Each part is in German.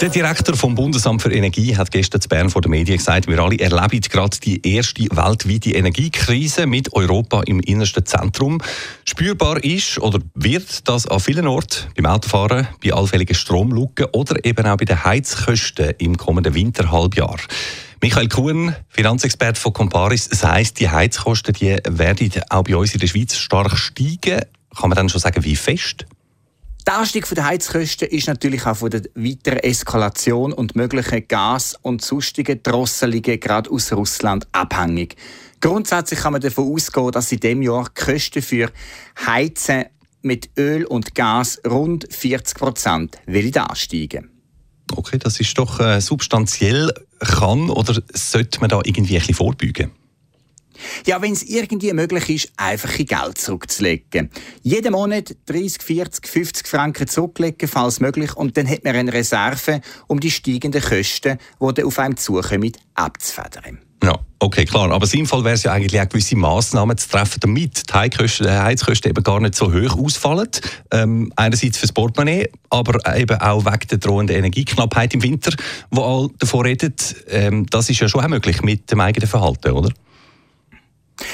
der Direktor vom Bundesamt für Energie hat gestern zu Bern vor den Medien gesagt, wir alle erleben gerade die erste weltweite Energiekrise mit Europa im innersten Zentrum. Spürbar ist oder wird das an vielen Orten beim Autofahren, bei allfälligen Stromlücken oder eben auch bei den Heizkosten im kommenden Winterhalbjahr. Michael Kuhn, Finanzexperte von Comparis, heisst, die Heizkosten die werden auch bei uns in der Schweiz stark steigen. Kann man dann schon sagen, wie fest? Der Anstieg der Heizkosten ist natürlich auch von der weiteren Eskalation und möglichen Gas- und sonstigen Drosselungen gerade aus Russland abhängig. Grundsätzlich kann man davon ausgehen, dass in diesem Jahr die Kosten für Heizen mit Öl und Gas rund 40 Prozent ansteigen. Okay, das ist doch äh, substanziell. Kann oder sollte man da irgendwie ein bisschen vorbeugen? Ja, wenn es irgendwie möglich ist, einfach in Geld zurückzulegen. Jeden Monat 30, 40, 50 Franken zurücklegen, falls möglich, und dann hat man eine Reserve, um die steigenden Kosten, die dann auf einem zukommen, abzufedern. Ja, okay, klar. Aber sinnvoll wäre es ja eigentlich auch gewisse Massnahmen zu treffen, damit die Heizkosten, eben gar nicht so hoch ausfallen. Ähm, einerseits fürs Portemonnaie, aber eben auch wegen der drohenden Energieknappheit im Winter, wo alle davor reden. Ähm, das ist ja schon auch möglich mit dem eigenen Verhalten, oder?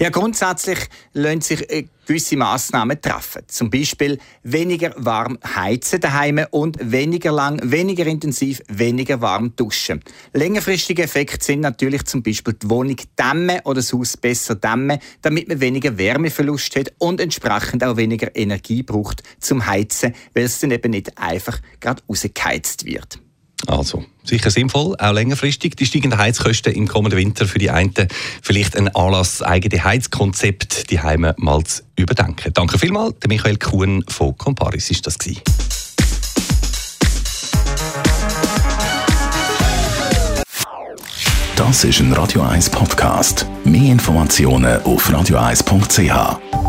Ja, grundsätzlich lassen sich äh, gewisse Massnahmen treffen. Zum Beispiel weniger warm heizen daheim und weniger lang, weniger intensiv, weniger warm duschen. Längerfristige Effekte sind natürlich zum Beispiel die Wohnung dämmen oder das Haus besser dämmen, damit man weniger Wärmeverlust hat und entsprechend auch weniger Energie braucht zum Heizen, weil es dann eben nicht einfach gerade rausgeheizt wird. Also, sicher sinnvoll, auch längerfristig. Die steigenden Heizkosten im kommenden Winter für die einen vielleicht ein Anlass, eigene Heizkonzept die Heime mal zu überdenken. Danke vielmals, der Michael Kuhn von Comparis ist das gewesen. Das ist ein Radio 1 Podcast. Mehr Informationen auf radio1.ch.